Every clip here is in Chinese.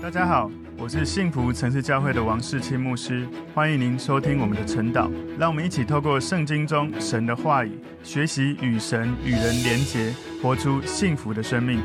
大家好，我是幸福城市教会的王世清牧师，欢迎您收听我们的晨祷。让我们一起透过圣经中神的话语，学习与神与人连结，活出幸福的生命。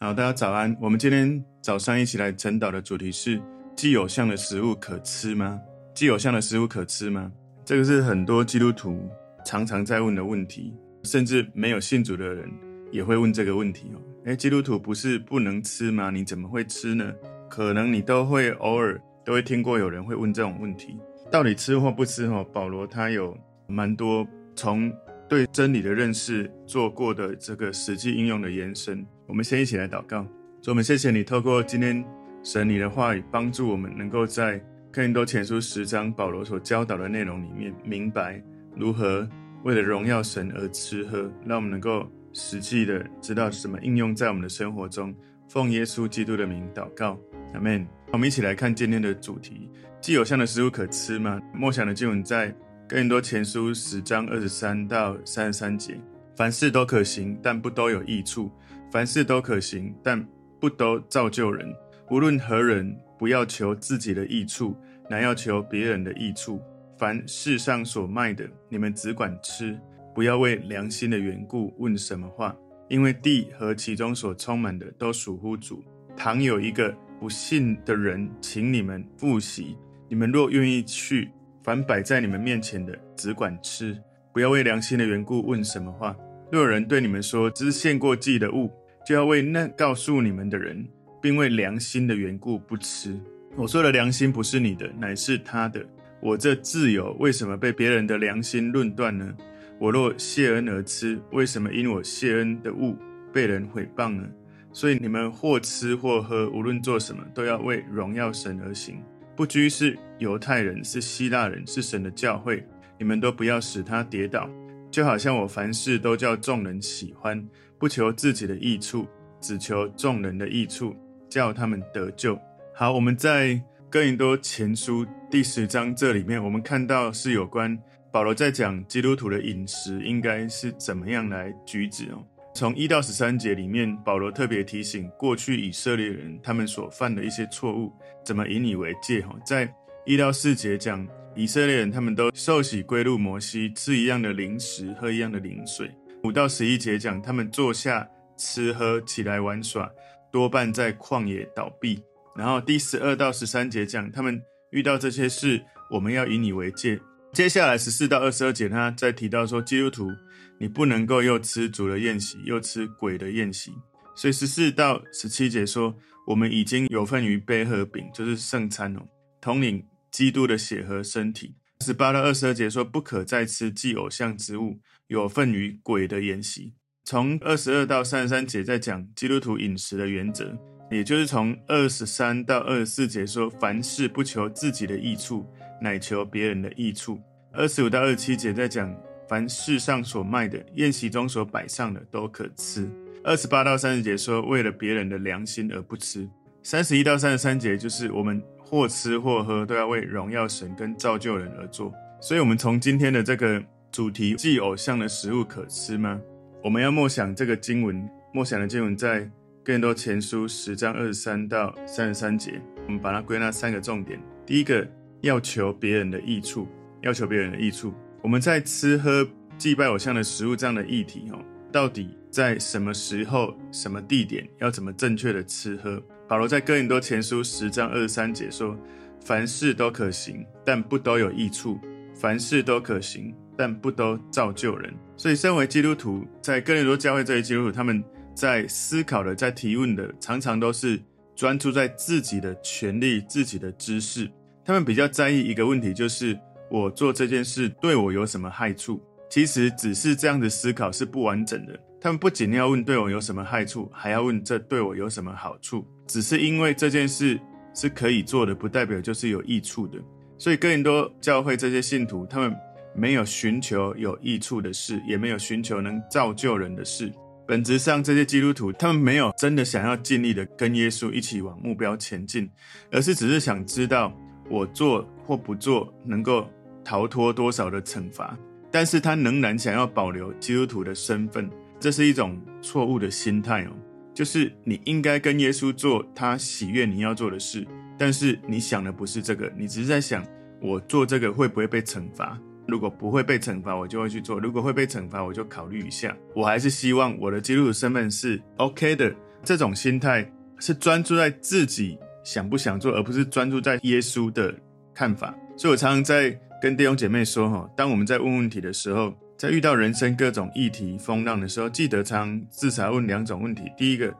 好，大家早安。我们今天早上一起来晨祷的主题是：祭偶像的食物可吃吗？祭偶像的食物可吃吗？这个是很多基督徒常常在问的问题，甚至没有信主的人也会问这个问题哦。诶，基督徒不是不能吃吗？你怎么会吃呢？可能你都会偶尔都会听过有人会问这种问题，到底吃或不吃？哈，保罗他有蛮多从对真理的认识做过的这个实际应用的延伸。我们先一起来祷告，主，我们谢谢你透过今天神你的话语，帮助我们能够在哥林多前书十章保罗所教导的内容里面，明白如何为了荣耀神而吃喝，让我们能够。实际的知道什么应用在我们的生活中，奉耶稣基督的名祷告，阿门。我们一起来看今天的主题：既有像的食物可吃吗？默想的经文在哥林多前书十章二十三到三十三节。凡事都可行，但不都有益处；凡事都可行，但不都造就人。无论何人，不要求自己的益处，乃要求别人的益处。凡世上所卖的，你们只管吃。不要为良心的缘故问什么话，因为地和其中所充满的都属乎主。倘有一个不信的人请你们赴席，你们若愿意去，凡摆在你们面前的，只管吃。不要为良心的缘故问什么话。若有人对你们说这是献过祭的物，就要为那告诉你们的人，并为良心的缘故不吃。我说的良心不是你的，乃是他的。我这自由为什么被别人的良心论断呢？我若谢恩而吃，为什么因我谢恩的物被人毁谤呢？所以你们或吃或喝，无论做什么，都要为荣耀神而行。不拘是犹太人，是希腊人，是神的教会，你们都不要使他跌倒。就好像我凡事都叫众人喜欢，不求自己的益处，只求众人的益处，叫他们得救。好，我们在哥林多前书第十章这里面，我们看到是有关。保罗在讲基督徒的饮食应该是怎么样来举止哦。从一到十三节里面，保罗特别提醒过去以色列人他们所犯的一些错误，怎么引以为戒哈。在一到四节讲以色列人他们都受洗归入摩西，吃一样的零食，喝一样的灵水。五到十一节讲他们坐下吃喝，起来玩耍，多半在旷野倒闭。然后第十二到十三节讲他们遇到这些事，我们要引以为戒。接下来十四到二十二节，他再提到说，基督徒你不能够又吃主的宴席，又吃鬼的宴席。所以十四到十七节说，我们已经有份于杯和饼，就是圣餐哦，统领基督的血和身体。十八到二十二节说，不可再吃祭偶像之物，有份于鬼的宴席。从二十二到三十三节在讲基督徒饮食的原则，也就是从二十三到二十四节说，凡事不求自己的益处。乃求别人的益处。二十五到二十七节在讲，凡世上所卖的，宴席中所摆上的都可吃。二十八到三十节说，为了别人的良心而不吃。三十一到三十三节就是我们或吃或喝都要为荣耀神跟造就人而做。所以，我们从今天的这个主题，祭偶像的食物可吃吗？我们要默想这个经文，默想的经文在更多前书十章二十三到三十三节。我们把它归纳三个重点。第一个。要求别人的益处，要求别人的益处。我们在吃喝祭拜偶像的食物这样的议题，哦，到底在什么时候、什么地点，要怎么正确的吃喝？保罗在哥林多前书十章二十三节说：“凡事都可行，但不都有益处；凡事都可行，但不都造就人。”所以，身为基督徒，在哥林多教会这些基督徒，他们在思考的、在提问的，常常都是专注在自己的权利、自己的知识。他们比较在意一个问题，就是我做这件事对我有什么害处？其实只是这样的思考是不完整的。他们不仅要问对我有什么害处，还要问这对我有什么好处。只是因为这件事是可以做的，不代表就是有益处的。所以哥林多教会这些信徒，他们没有寻求有益处的事，也没有寻求能造就人的事。本质上，这些基督徒他们没有真的想要尽力的跟耶稣一起往目标前进，而是只是想知道。我做或不做，能够逃脱多少的惩罚？但是他仍然想要保留基督徒的身份，这是一种错误的心态哦。就是你应该跟耶稣做他喜悦你要做的事，但是你想的不是这个，你只是在想我做这个会不会被惩罚？如果不会被惩罚，我就会去做；如果会被惩罚，我就考虑一下。我还是希望我的基督徒身份是 OK 的。这种心态是专注在自己想不想做，而不是专注在耶稣的看法。所以我常常在跟弟兄姐妹说：哈，当我们在问问题的时候，在遇到人生各种议题风浪的时候，记得常至少问两种问题：第一个，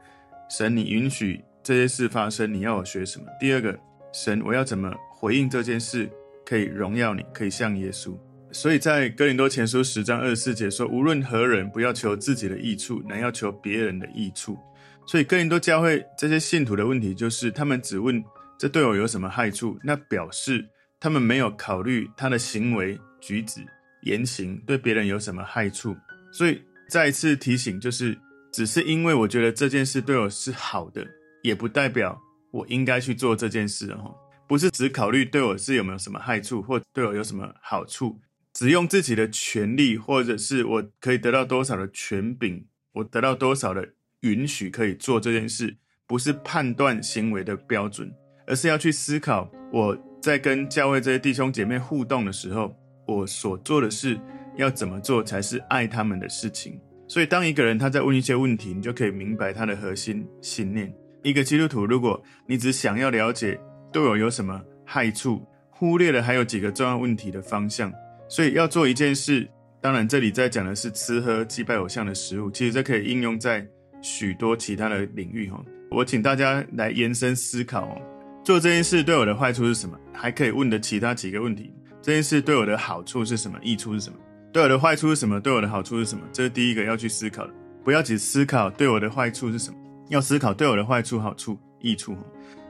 神，你允许这些事发生，你要我学什么？第二个，神，我要怎么回应这件事，可以荣耀你，可以像耶稣。所以在哥林多前书十章二十四节说：“无论何人，不要求自己的益处，乃要求别人的益处。”所以哥林多教会这些信徒的问题就是，他们只问这对我有什么害处，那表示他们没有考虑他的行为举止言行对别人有什么害处。所以再一次提醒，就是只是因为我觉得这件事对我是好的，也不代表我应该去做这件事哦。不是只考虑对我是有没有什么害处，或对我有什么好处。只用自己的权利，或者是我可以得到多少的权柄，我得到多少的允许可以做这件事，不是判断行为的标准，而是要去思考我在跟教会这些弟兄姐妹互动的时候，我所做的事要怎么做才是爱他们的事情。所以，当一个人他在问一些问题，你就可以明白他的核心信念。一个基督徒，如果你只想要了解对我有什么害处，忽略了还有几个重要问题的方向。所以要做一件事，当然这里在讲的是吃喝祭拜偶像的食物，其实这可以应用在许多其他的领域哈。我请大家来延伸思考，做这件事对我的坏处是什么？还可以问的其他几个问题：这件事对我的好处是什么？益处是什么？对我的坏处是什么？对我的好处是什么？这是第一个要去思考的。不要只思考对我的坏处是什么，要思考对我的坏处、好处、益处。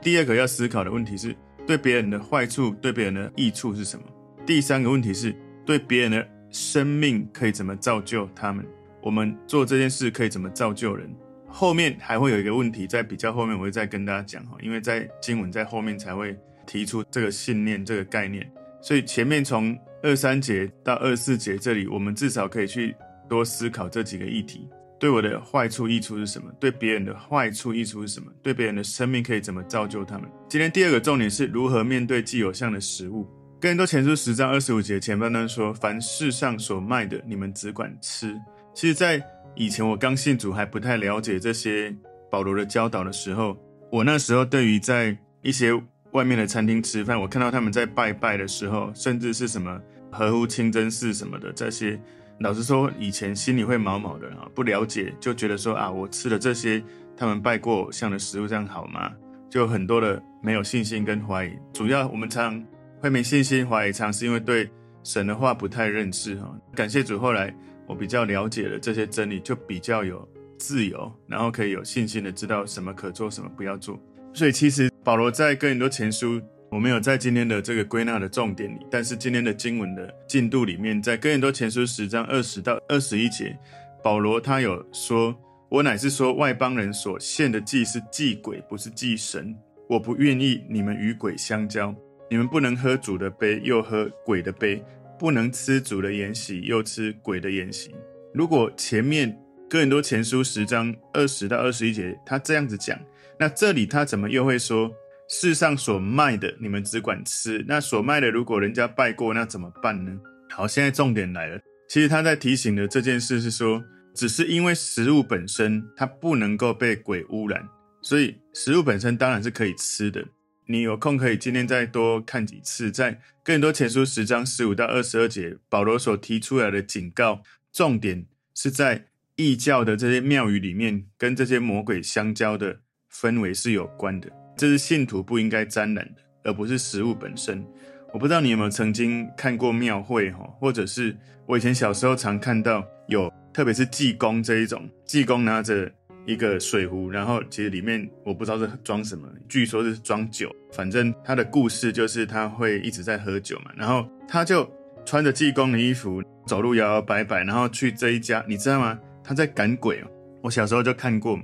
第二个要思考的问题是对别人的坏处、对别人的益处是什么？第三个问题是。对别人的生命可以怎么造就他们？我们做这件事可以怎么造就人？后面还会有一个问题，在比较后面我会再跟大家讲哈，因为在经文在后面才会提出这个信念这个概念，所以前面从二三节到二四节这里，我们至少可以去多思考这几个议题：对我的坏处益处是什么？对别人的坏处益处是什么？对别人的生命可以怎么造就他们？今天第二个重点是如何面对既有像的食物。哥林多前书十章二十五节前半段说：“凡世上所卖的，你们只管吃。”其实，在以前我刚信主还不太了解这些保罗的教导的时候，我那时候对于在一些外面的餐厅吃饭，我看到他们在拜拜的时候，甚至是什么合乎清真寺什么的这些，老实说，以前心里会毛毛的啊，不了解就觉得说啊，我吃了这些他们拜过偶像的食物，这样好吗？就很多的没有信心跟怀疑。主要我们常。会没信心、怀疑，常是因为对神的话不太认识哈。感谢主，后来我比较了解了这些真理，就比较有自由，然后可以有信心的知道什么可做，什么不要做。所以其实保罗在哥林多前书，我没有在今天的这个归纳的重点里，但是今天的经文的进度里面，在哥林多前书十章二十到二十一节，保罗他有说：“我乃是说外邦人所献的祭是祭鬼，不是祭神。我不愿意你们与鬼相交。”你们不能喝主的杯，又喝鬼的杯；不能吃主的筵席，又吃鬼的筵席。如果前面哥林多前书十章二十到二十一节，他这样子讲，那这里他怎么又会说世上所卖的，你们只管吃？那所卖的，如果人家拜过，那怎么办呢？好，现在重点来了。其实他在提醒的这件事是说，只是因为食物本身它不能够被鬼污染，所以食物本身当然是可以吃的。你有空可以今天再多看几次，在更多前书十章十五到二十二节，保罗所提出来的警告，重点是在异教的这些庙宇里面，跟这些魔鬼相交的氛围是有关的，这是信徒不应该沾染的，而不是食物本身。我不知道你有没有曾经看过庙会哈，或者是我以前小时候常看到有，特别是济公这一种，济公拿着。一个水壶，然后其实里面我不知道是装什么，据说是装酒。反正他的故事就是他会一直在喝酒嘛，然后他就穿着济公的衣服，走路摇摇摆摆，然后去这一家，你知道吗？他在赶鬼哦。我小时候就看过嘛，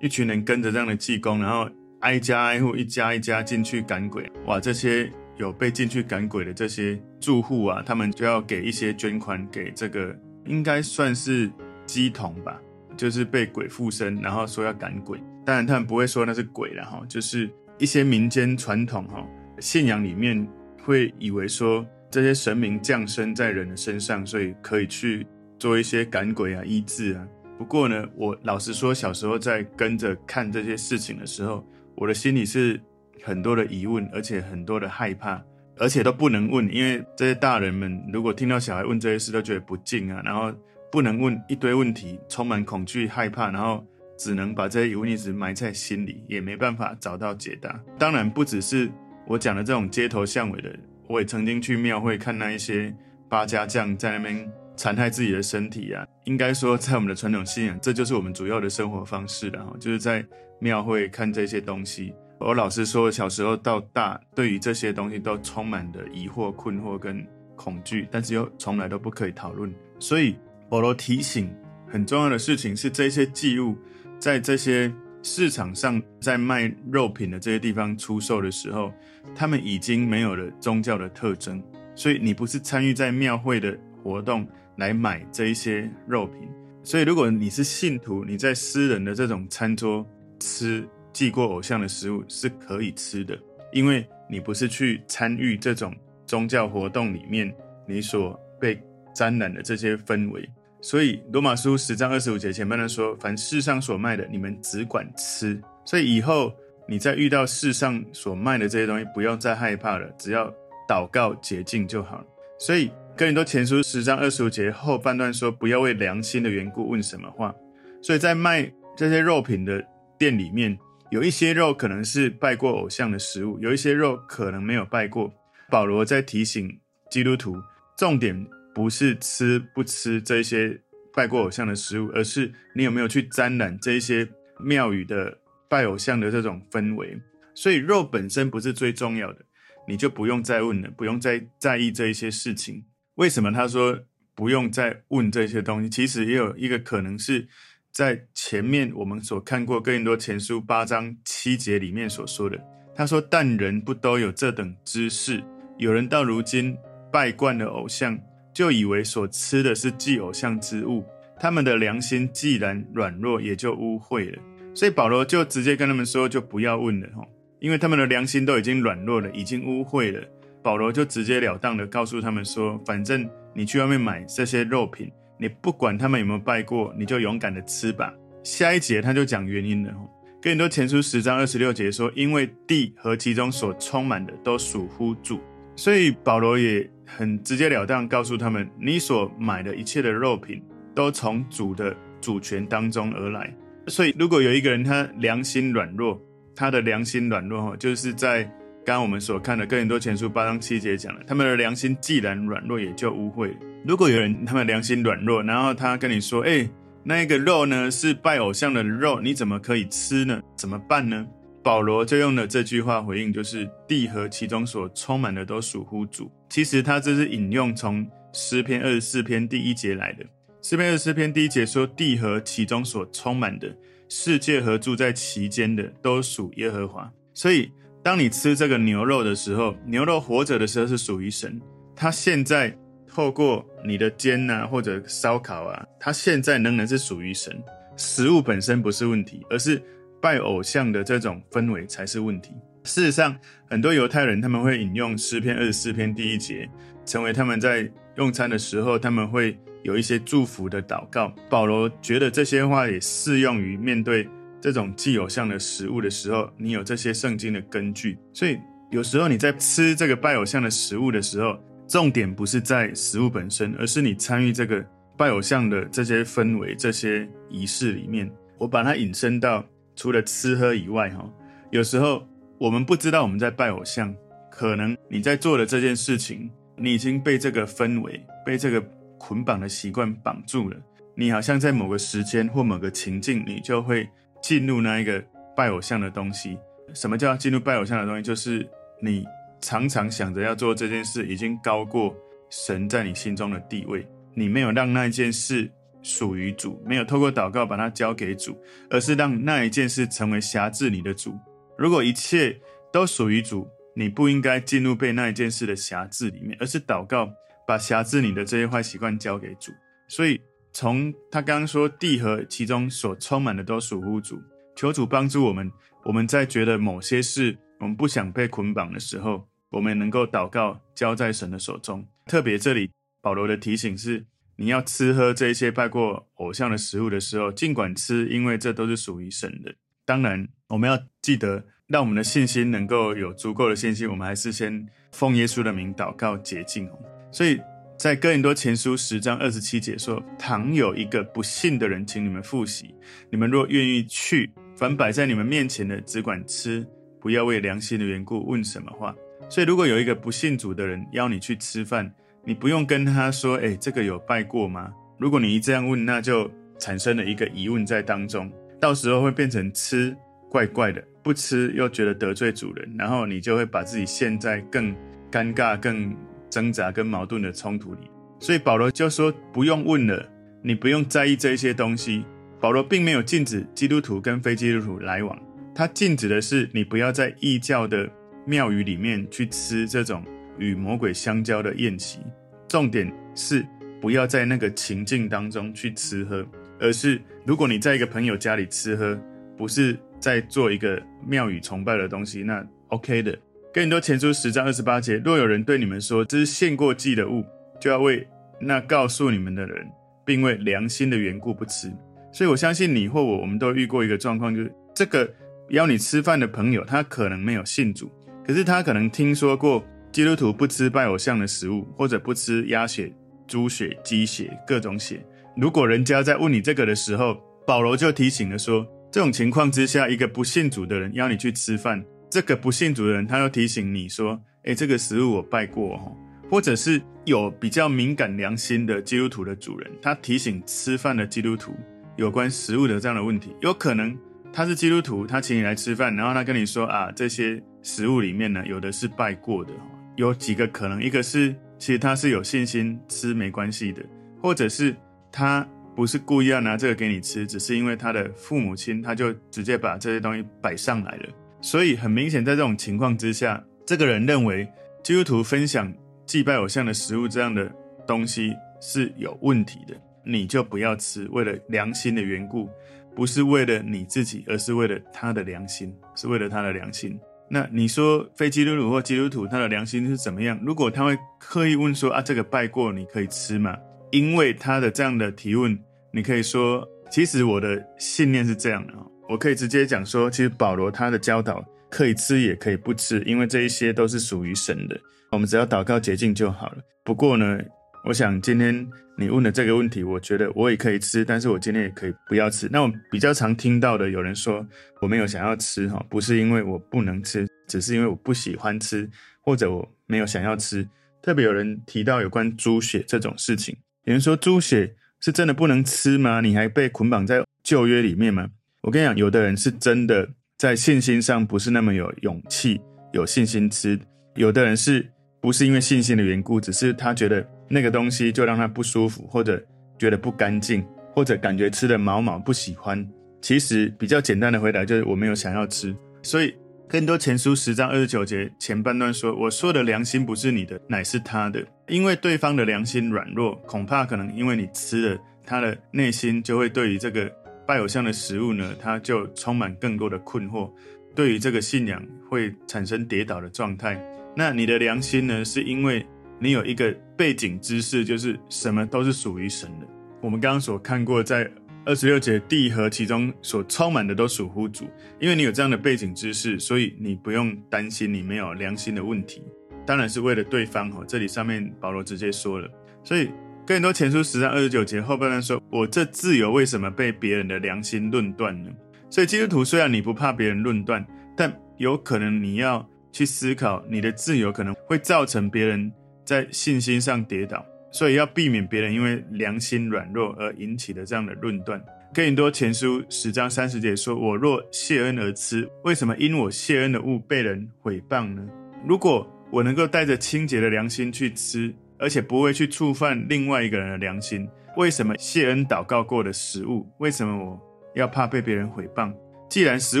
一群人跟着这样的济公，然后挨家挨户，一家一家进去赶鬼。哇，这些有被进去赶鬼的这些住户啊，他们就要给一些捐款给这个，应该算是鸡童吧。就是被鬼附身，然后说要赶鬼。当然他们不会说那是鬼了哈，就是一些民间传统哈信仰里面会以为说这些神明降生在人的身上，所以可以去做一些赶鬼啊、医治啊。不过呢，我老实说，小时候在跟着看这些事情的时候，我的心里是很多的疑问，而且很多的害怕，而且都不能问，因为这些大人们如果听到小孩问这些事，都觉得不敬啊，然后不能问一堆问题，充满恐惧、害怕，然后只能把这些疑问一直埋在心里，也没办法找到解答。当然，不只是我讲的这种街头巷尾的，我也曾经去庙会看那一些八家将在那边。残害自己的身体啊，应该说，在我们的传统信仰，这就是我们主要的生活方式了哈，就是在庙会看这些东西。我老实说，小时候到大，对于这些东西都充满了疑惑、困惑跟恐惧，但是又从来都不可以讨论。所以保罗提醒很重要的事情是，这些祭物在这些市场上在卖肉品的这些地方出售的时候，他们已经没有了宗教的特征。所以你不是参与在庙会的活动。来买这一些肉品，所以如果你是信徒，你在私人的这种餐桌吃祭过偶像的食物是可以吃的，因为你不是去参与这种宗教活动里面你所被沾染的这些氛围。所以罗马书十章二十五节前半段说：“凡世上所卖的，你们只管吃。”所以以后你在遇到世上所卖的这些东西，不要再害怕了，只要祷告洁净就好了。所以。哥林多前书十章二十五节后半段说：“不要为良心的缘故问什么话。”所以在卖这些肉品的店里面，有一些肉可能是拜过偶像的食物，有一些肉可能没有拜过。保罗在提醒基督徒，重点不是吃不吃这些拜过偶像的食物，而是你有没有去沾染这一些庙宇的拜偶像的这种氛围。所以肉本身不是最重要的，你就不用再问了，不用再在意这一些事情。为什么他说不用再问这些东西？其实也有一个可能是在前面我们所看过更多前书八章七节里面所说的。他说：“但人不都有这等知识？有人到如今拜惯了偶像，就以为所吃的是祭偶像之物。他们的良心既然软弱，也就污秽了。所以保罗就直接跟他们说：就不要问了，吼，因为他们的良心都已经软弱了，已经污秽了。”保罗就直截了当的告诉他们说：“反正你去外面买这些肉品，你不管他们有没有拜过，你就勇敢的吃吧。”下一节他就讲原因了。哈哥林多前书十章二十六节说：“因为地和其中所充满的都属乎主。”所以保罗也很直截了当告诉他们：“你所买的一切的肉品，都从主的主权当中而来。”所以如果有一个人他良心软弱，他的良心软弱就是在。刚刚我们所看的《哥林多前书》八章七节讲了，他们的良心既然软弱，也就污秽。如果有人他们良心软弱，然后他跟你说：“哎，那一个肉呢是拜偶像的肉，你怎么可以吃呢？怎么办呢？”保罗就用了这句话回应，就是“地和其中所充满的都属乎主”。其实他这是引用从诗篇二十四篇第一节来的。诗篇二十四篇第一节说：“地和其中所充满的，世界和住在其间的，都属耶和华。”所以。当你吃这个牛肉的时候，牛肉活着的时候是属于神。它现在透过你的煎啊或者烧烤啊，它现在仍然是属于神。食物本身不是问题，而是拜偶像的这种氛围才是问题。事实上，很多犹太人他们会引用诗篇二十四篇第一节，成为他们在用餐的时候他们会有一些祝福的祷告。保罗觉得这些话也适用于面对。这种祭偶像的食物的时候，你有这些圣经的根据，所以有时候你在吃这个拜偶像的食物的时候，重点不是在食物本身，而是你参与这个拜偶像的这些氛围、这些仪式里面。我把它引申到除了吃喝以外，哈，有时候我们不知道我们在拜偶像，可能你在做的这件事情，你已经被这个氛围、被这个捆绑的习惯绑住了。你好像在某个时间或某个情境，你就会。进入那一个拜偶像的东西，什么叫进入拜偶像的东西？就是你常常想着要做这件事，已经高过神在你心中的地位。你没有让那件事属于主，没有透过祷告把它交给主，而是让那一件事成为辖制你的主。如果一切都属于主，你不应该进入被那一件事的辖制里面，而是祷告把辖制你的这些坏习惯交给主。所以从他刚刚说地和其中所充满的都属乎主，求主帮助我们。我们在觉得某些事我们不想被捆绑的时候，我们能够祷告，交在神的手中。特别这里保罗的提醒是：你要吃喝这些拜过偶像的食物的时候，尽管吃，因为这都是属于神的。当然，我们要记得，让我们的信心能够有足够的信心，我们还是先奉耶稣的名祷告洁净。所以在哥林多前书十章二十七节说：“倘有一个不信的人，请你们复习，你们若愿意去，凡摆在你们面前的，只管吃，不要为良心的缘故问什么话。”所以，如果有一个不信主的人邀你去吃饭，你不用跟他说：“诶，这个有拜过吗？”如果你一这样问，那就产生了一个疑问在当中，到时候会变成吃怪怪的，不吃又觉得得罪主人，然后你就会把自己陷在更尴尬、更挣扎跟矛盾的冲突里。所以保罗就说：“不用问了，你不用在意这一些东西。”保罗并没有禁止基督徒跟非基督徒来往，他禁止的是你不要在异教的庙宇里面去吃这种与魔鬼相交的宴席，重点是不要在那个情境当中去吃喝，而是如果你在一个朋友家里吃喝，不是在做一个庙宇崇拜的东西，那 OK 的。哥林多前书十章二十八节，若有人对你们说这是献过祭的物，就要为那告诉你们的人，并为良心的缘故不吃。所以我相信你或我，我们都遇过一个状况，就是这个邀你吃饭的朋友，他可能没有信主。可是他可能听说过基督徒不吃拜偶像的食物，或者不吃鸭血、猪血、鸡血各种血。如果人家在问你这个的时候，保罗就提醒了说，这种情况之下，一个不信主的人邀你去吃饭，这个不信主的人他又提醒你说，诶，这个食物我拜过哦。或者是有比较敏感良心的基督徒的主人，他提醒吃饭的基督徒有关食物的这样的问题，有可能他是基督徒，他请你来吃饭，然后他跟你说啊，这些。食物里面呢，有的是拜过的，有几个可能，一个是其实他是有信心吃没关系的，或者是他不是故意要拿这个给你吃，只是因为他的父母亲他就直接把这些东西摆上来了。所以很明显，在这种情况之下，这个人认为基督徒分享祭拜偶像的食物这样的东西是有问题的，你就不要吃，为了良心的缘故，不是为了你自己，而是为了他的良心，是为了他的良心。那你说非基督徒或基督徒他的良心是怎么样？如果他会刻意问说啊，这个拜过你可以吃吗？因为他的这样的提问，你可以说，其实我的信念是这样的，我可以直接讲说，其实保罗他的教导可以吃也可以不吃，因为这一些都是属于神的，我们只要祷告洁净就好了。不过呢，我想今天你问的这个问题，我觉得我也可以吃，但是我今天也可以不要吃。那我比较常听到的，有人说我没有想要吃哈，不是因为我不能吃，只是因为我不喜欢吃，或者我没有想要吃。特别有人提到有关猪血这种事情，有人说猪血是真的不能吃吗？你还被捆绑在旧约里面吗？我跟你讲，有的人是真的在信心上不是那么有勇气、有信心吃，有的人是不是因为信心的缘故，只是他觉得。那个东西就让他不舒服，或者觉得不干净，或者感觉吃的毛毛不喜欢。其实比较简单的回答就是我没有想要吃。所以更多前书十章二十九节前半段说：“我说的良心不是你的，乃是他的。因为对方的良心软弱，恐怕可能因为你吃了，他的内心就会对于这个拜偶像的食物呢，他就充满更多的困惑，对于这个信仰会产生跌倒的状态。那你的良心呢，是因为。”你有一个背景知识，就是什么都是属于神的。我们刚刚所看过，在二十六节，地和其中所充满的都属乎主。因为你有这样的背景知识，所以你不用担心你没有良心的问题。当然是为了对方哈。这里上面保罗直接说了，所以更多前书十章二十九节后半段说：“我这自由为什么被别人的良心论断呢？”所以基督徒虽然你不怕别人论断，但有可能你要去思考，你的自由可能会造成别人。在信心上跌倒，所以要避免别人因为良心软弱而引起的这样的论断。哥林多前书十章三十节说：“我若谢恩而吃，为什么因我谢恩的物被人毁谤呢？如果我能够带着清洁的良心去吃，而且不会去触犯另外一个人的良心，为什么谢恩祷告过的食物，为什么我要怕被别人毁谤？既然食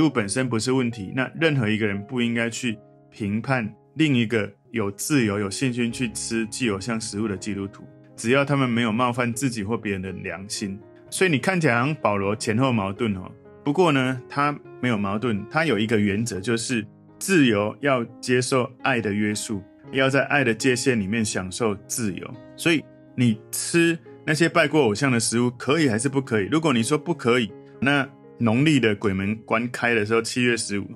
物本身不是问题，那任何一个人不应该去评判另一个。”有自由、有信心去吃祭偶像食物的基督徒，只要他们没有冒犯自己或别人的良心。所以你看起来好像保罗前后矛盾哦。不过呢，他没有矛盾，他有一个原则，就是自由要接受爱的约束，要在爱的界限里面享受自由。所以你吃那些拜过偶像的食物可以还是不可以？如果你说不可以，那农历的鬼门关开的时候，七月十五，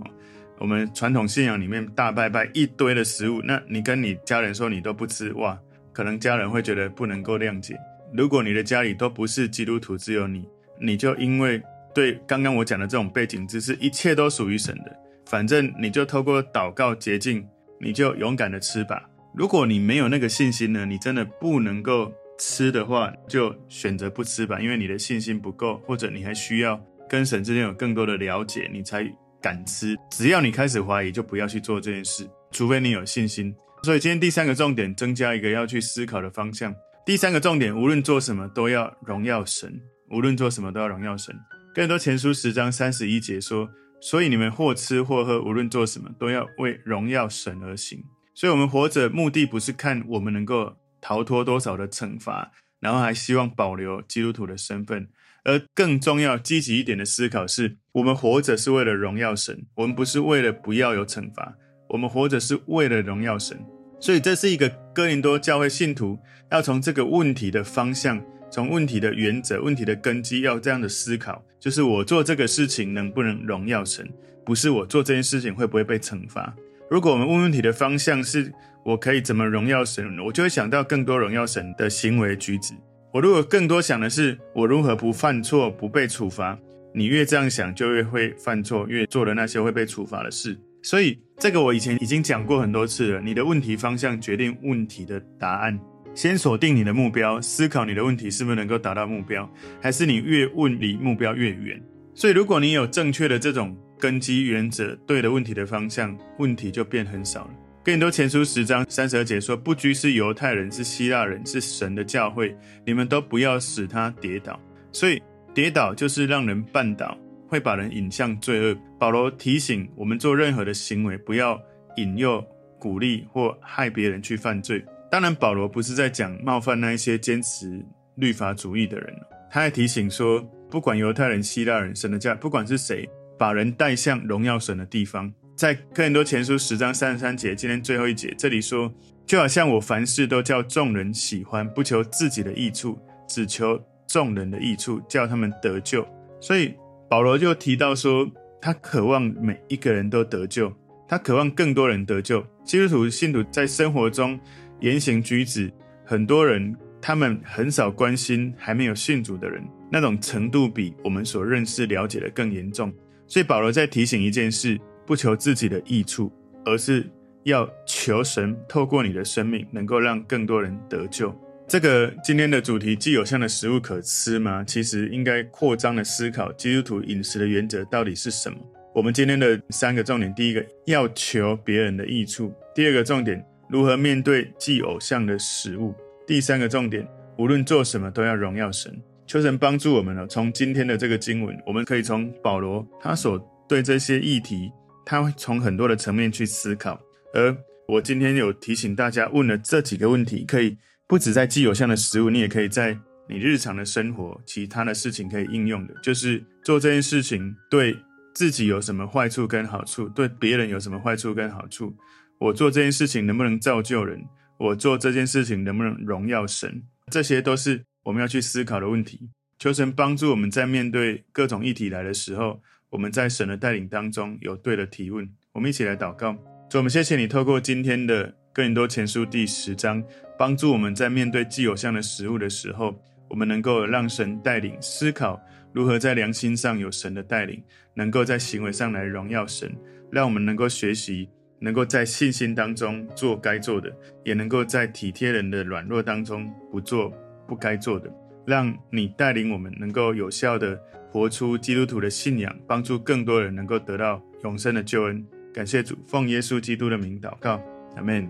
我们传统信仰里面大拜拜一堆的食物，那你跟你家人说你都不吃，哇，可能家人会觉得不能够谅解。如果你的家里都不是基督徒，只有你，你就因为对刚刚我讲的这种背景知识，一切都属于神的，反正你就透过祷告洁净，你就勇敢的吃吧。如果你没有那个信心呢，你真的不能够吃的话，就选择不吃吧，因为你的信心不够，或者你还需要跟神之间有更多的了解，你才敢吃。只要你开始怀疑，就不要去做这件事，除非你有信心。所以今天第三个重点，增加一个要去思考的方向。第三个重点，无论做什么都要荣耀神。无论做什么都要荣耀神。更多前书十章三十一节说：“所以你们或吃或喝，无论做什么，都要为荣耀神而行。”所以，我们活着目的不是看我们能够逃脱多少的惩罚，然后还希望保留基督徒的身份，而更重要、积极一点的思考是：我们活着是为了荣耀神，我们不是为了不要有惩罚，我们活着是为了荣耀神。所以，这是一个哥林多教会信徒要从这个问题的方向、从问题的原则、问题的根基，要这样的思考：就是我做这个事情能不能荣耀神，不是我做这件事情会不会被惩罚。如果我们问问题的方向是我可以怎么荣耀神，我就会想到更多荣耀神的行为举止。我如果更多想的是我如何不犯错、不被处罚，你越这样想，就越会犯错，越做了那些会被处罚的事。所以，这个我以前已经讲过很多次了。你的问题方向决定问题的答案。先锁定你的目标，思考你的问题是不是能够达到目标，还是你越问离目标越远。所以，如果你有正确的这种根基原则，对的问题的方向，问题就变很少了。更多前书十章三十二节说：“不拘是犹太人，是希腊人，是神的教会，你们都不要使他跌倒。”所以，跌倒就是让人绊倒。会把人引向罪恶。保罗提醒我们做任何的行为，不要引诱、鼓励或害别人去犯罪。当然，保罗不是在讲冒犯那一些坚持律法主义的人，他还提醒说，不管犹太人、希腊人、神的教，不管是谁，把人带向荣耀神的地方。在哥林多前书十章三十三节，今天最后一节，这里说，就好像我凡事都叫众人喜欢，不求自己的益处，只求众人的益处，叫他们得救。所以。保罗就提到说，他渴望每一个人都得救，他渴望更多人得救。基督徒信徒在生活中言行举止，很多人他们很少关心还没有信主的人，那种程度比我们所认识了解的更严重。所以保罗在提醒一件事：不求自己的益处，而是要求神透过你的生命，能够让更多人得救。这个今天的主题，既有像的食物可吃吗？其实应该扩张的思考，基督徒饮食的原则到底是什么？我们今天的三个重点：第一个，要求别人的益处；第二个重点，如何面对祭偶像的食物；第三个重点，无论做什么都要荣耀神。求神帮助我们了。从今天的这个经文，我们可以从保罗他所对这些议题，他会从很多的层面去思考。而我今天有提醒大家，问了这几个问题，可以。不止在祭偶像的食物，你也可以在你日常的生活，其他的事情可以应用的，就是做这件事情对自己有什么坏处跟好处，对别人有什么坏处跟好处。我做这件事情能不能造就人？我做这件事情能不能荣耀神？这些都是我们要去思考的问题。求神帮助我们在面对各种议题来的时候，我们在神的带领当中有对的提问。我们一起来祷告，主，我们谢谢你透过今天的哥林多前书第十章。帮助我们在面对既有像的食物的时候，我们能够让神带领思考如何在良心上有神的带领，能够在行为上来荣耀神，让我们能够学习，能够在信心当中做该做的，也能够在体贴人的软弱当中不做不该做的。让你带领我们能够有效地活出基督徒的信仰，帮助更多人能够得到永生的救恩。感谢主，奉耶稣基督的名祷告，阿门。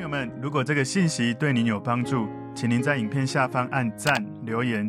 友们，如果这个信息对您有帮助，请您在影片下方按赞、留言，